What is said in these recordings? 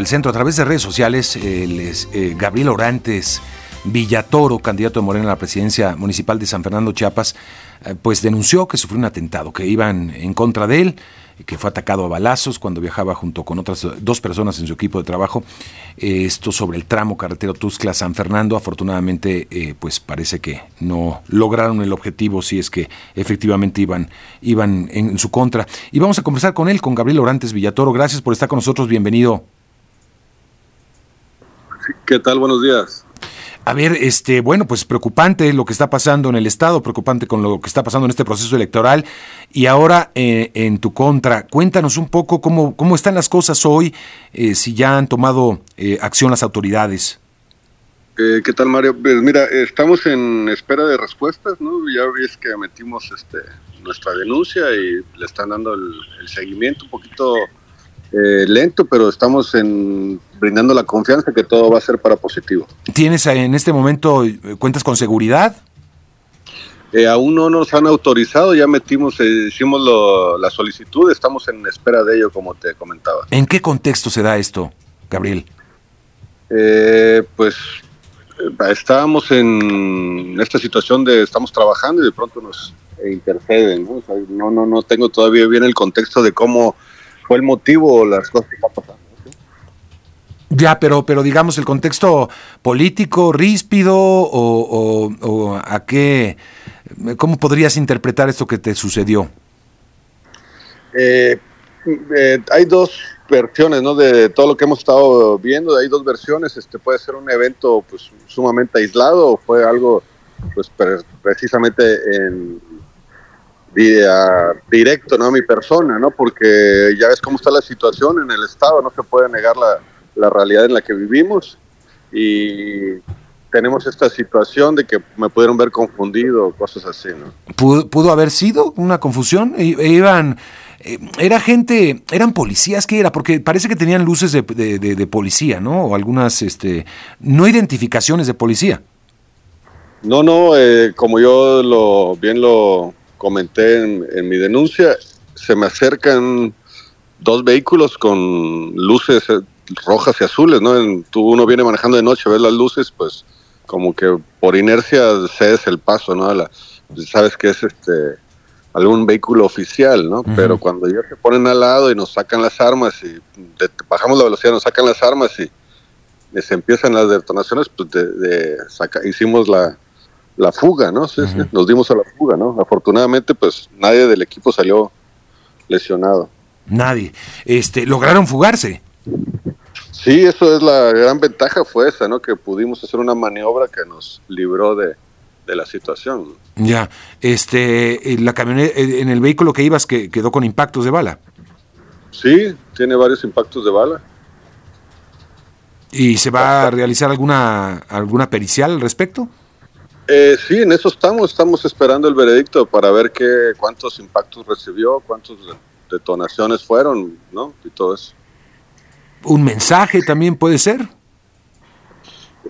del centro a través de redes sociales, eh, Gabriel Orantes Villatoro, candidato de Morena a la presidencia municipal de San Fernando, Chiapas, eh, pues denunció que sufrió un atentado, que iban en contra de él, que fue atacado a balazos cuando viajaba junto con otras dos personas en su equipo de trabajo. Eh, esto sobre el tramo carretero Tuxtla-San Fernando. Afortunadamente, eh, pues parece que no lograron el objetivo si es que efectivamente iban, iban en, su contra. Y vamos a conversar con él, con Gabriel Orantes Villatoro. Gracias por estar con nosotros. Bienvenido. ¿Qué tal? Buenos días. A ver, este, bueno, pues preocupante lo que está pasando en el Estado, preocupante con lo que está pasando en este proceso electoral. Y ahora, eh, en tu contra, cuéntanos un poco cómo, cómo están las cosas hoy, eh, si ya han tomado eh, acción las autoridades. ¿Qué tal, Mario? Pues mira, estamos en espera de respuestas, ¿no? Ya ves que metimos este, nuestra denuncia y le están dando el, el seguimiento un poquito lento, pero estamos en, brindando la confianza que todo va a ser para positivo. ¿Tienes en este momento, eh, cuentas con seguridad? Eh, aún no nos han autorizado, ya metimos, hicimos la solicitud, estamos en espera de ello, como te comentaba. ¿En qué contexto se da esto, Gabriel? pues estábamos en esta situación de estamos trabajando y de pronto nos interceden. ¿no? no, no tengo todavía bien el contexto de cómo fue el motivo las cosas que están pasando. Ya, pero, pero digamos el contexto político, ríspido, o, a qué, ¿cómo podrías interpretar esto que te sucedió? Eh, eh, hay dos versiones, ¿no? De todo lo que hemos estado viendo, hay dos versiones. Este puede ser un evento, pues, sumamente aislado, o fue algo, pues, precisamente en directo ¿no? a mi persona, ¿no? porque ya ves cómo está la situación en el Estado, no se puede negar la, la realidad en la que vivimos y tenemos esta situación de que me pudieron ver confundido, cosas así. ¿no? ¿Pudo, haber sido una confusión? E, iban, eh, era gente, eran policías, ¿qué era? Porque parece que tenían luces de, de, policía, ¿no? O algunas, este, no identificaciones de policía. No, no, eh, como yo lo bien lo comenté en, mi denuncia, se me acercan dos vehículos con luces eh, rojas y azules, ¿no? tú uno viene manejando de noche, ves las luces, pues como que por inercia cedes el paso, ¿no? La, sabes que es este algún vehículo oficial, ¿no? Pero cuando ya se ponen al lado y nos sacan las armas y bajamos la velocidad, nos sacan las armas y, se empiezan las detonaciones, pues de, hicimos la, la fuga, ¿no? Sí, nos dimos a la fuga, ¿no? Afortunadamente, pues nadie del equipo salió lesionado. Nadie. Este, ¿Lograron fugarse? Sí, eso es la gran ventaja, fue esa, ¿no? Que pudimos hacer una maniobra que nos libró de, la situación. Ya, este, la camioneta, en el vehículo que ibas que quedó con impactos de bala. Sí, tiene varios impactos de bala. ¿Y se va a realizar alguna alguna pericial al respecto? Eh, sí, en eso estamos. Estamos esperando el veredicto para ver qué, cuántos impactos recibió, cuántas detonaciones fueron, ¿no? Y todo eso. ¿Un mensaje también puede ser?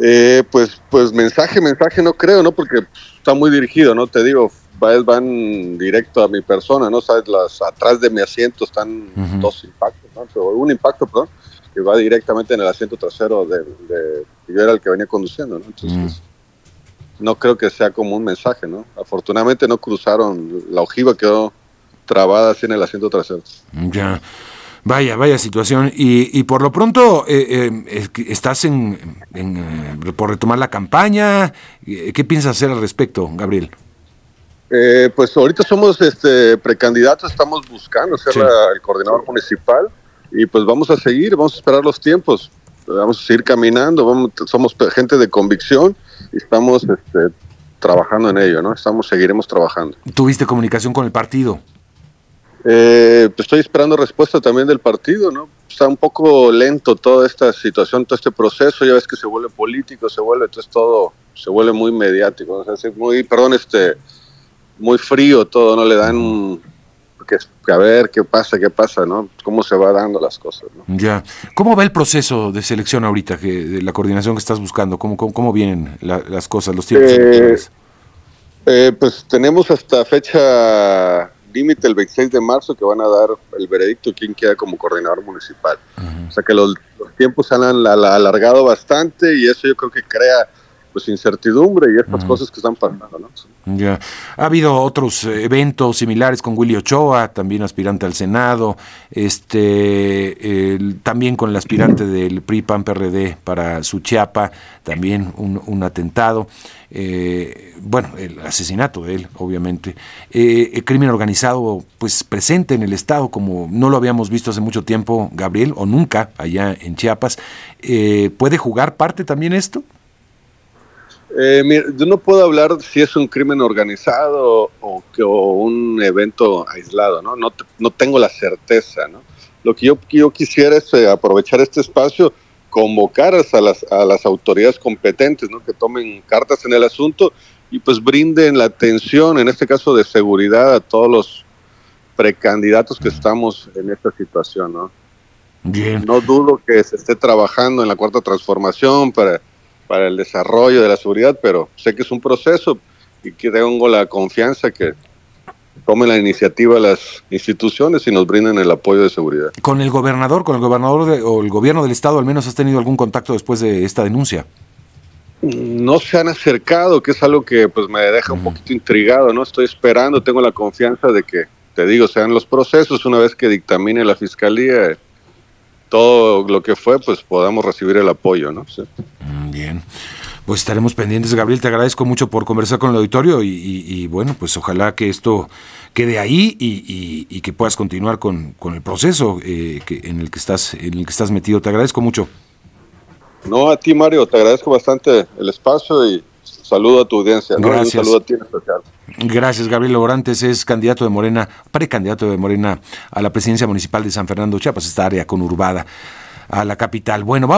Eh, pues, pues mensaje, mensaje no creo, ¿no? Porque está muy dirigido, ¿no? Te digo, van directo a mi persona, ¿no? Sabes, las, atrás de mi asiento están dos impactos, ¿no? un impacto, perdón, que va directamente en el asiento trasero de, de yo era el que venía conduciendo, ¿no? Entonces, no creo que sea como un mensaje, ¿no? Afortunadamente no cruzaron, la ojiva quedó trabada así en el asiento trasero. Ya. Vaya, vaya situación. Y, y por lo pronto, eh, eh, ¿estás en, eh, por retomar la campaña? ¿Qué piensas hacer al respecto, Gabriel? pues ahorita somos este, precandidatos, estamos buscando ser el coordinador municipal y pues vamos a seguir, vamos a esperar los tiempos, vamos a seguir caminando, vamos, somos gente de convicción estamos este, trabajando en ello, ¿no? Estamos, seguiremos trabajando. ¿Tuviste comunicación con el partido? Eh, pues estoy esperando respuesta también del partido, ¿no? Está un poco lento toda esta situación, todo este proceso, ya ves que se vuelve político, se vuelve, entonces todo se vuelve muy mediático, o sea, muy, perdón, este, muy frío todo, ¿no? Le dan que, a ver qué pasa, qué pasa, ¿no? Cómo se va dando las cosas, ¿no? Ya. ¿Cómo va el proceso de selección ahorita, que, de la coordinación que estás buscando? ¿Cómo, cómo, vienen las cosas, los tiempos? Eh, eh, pues tenemos hasta fecha límite el 26 de marzo que van a dar el veredicto quién queda como coordinador municipal. O sea que los, tiempos se han alargado bastante y eso yo creo que crea pues incertidumbre y estas cosas que están pasando, ¿no? Ya. Ha habido otros eventos similares con Willy Ochoa, también aspirante al Senado, este, también con el aspirante del PRI PAN PRD para Suchiapa, también un, atentado, eh, bueno, el asesinato de él, obviamente, eh, el crimen organizado, pues presente en el estado como no lo habíamos visto hace mucho tiempo, Gabriel, o nunca allá en Chiapas, eh, ¿puede jugar parte también esto? Eh, yo no puedo hablar si es un crimen organizado o, un evento aislado, ¿no? No, no tengo la certeza, ¿no? Lo que yo, yo quisiera es eh, aprovechar este espacio, convocar a las, a las autoridades competentes, ¿no? Que tomen cartas en el asunto y pues brinden la atención, en este caso de seguridad, a todos los precandidatos que estamos en esta situación, ¿no? Bien. No dudo que se esté trabajando en la cuarta transformación para para el desarrollo de la seguridad, pero sé que es un proceso y que tengo la confianza que tomen la iniciativa las instituciones y nos brinden el apoyo de seguridad. ¿Con el gobernador, con el gobernador o el gobierno del estado al menos has tenido algún contacto después de esta denuncia? No se han acercado, que es algo que pues me deja un mm. poquito intrigado, ¿no? Estoy esperando, tengo la confianza de que, te digo, sean los procesos, una vez que dictamine la fiscalía todo lo que fue, pues podamos recibir el apoyo, ¿no? Sí. Mm, bien. Pues estaremos pendientes, Gabriel. Te agradezco mucho por conversar con el auditorio y, bueno, pues ojalá que esto quede ahí y, que puedas continuar con, el proceso eh, que, en el que estás en el que estás metido. Te agradezco mucho. No, a ti, Mario, te agradezco bastante el espacio y saludo a tu audiencia. Gracias. Un saludo a ti en especial. Gracias, Gabriel Orantes es candidato de Morena, precandidato de Morena a la presidencia municipal de San Fernando Chiapas, esta área conurbada a la capital. Bueno,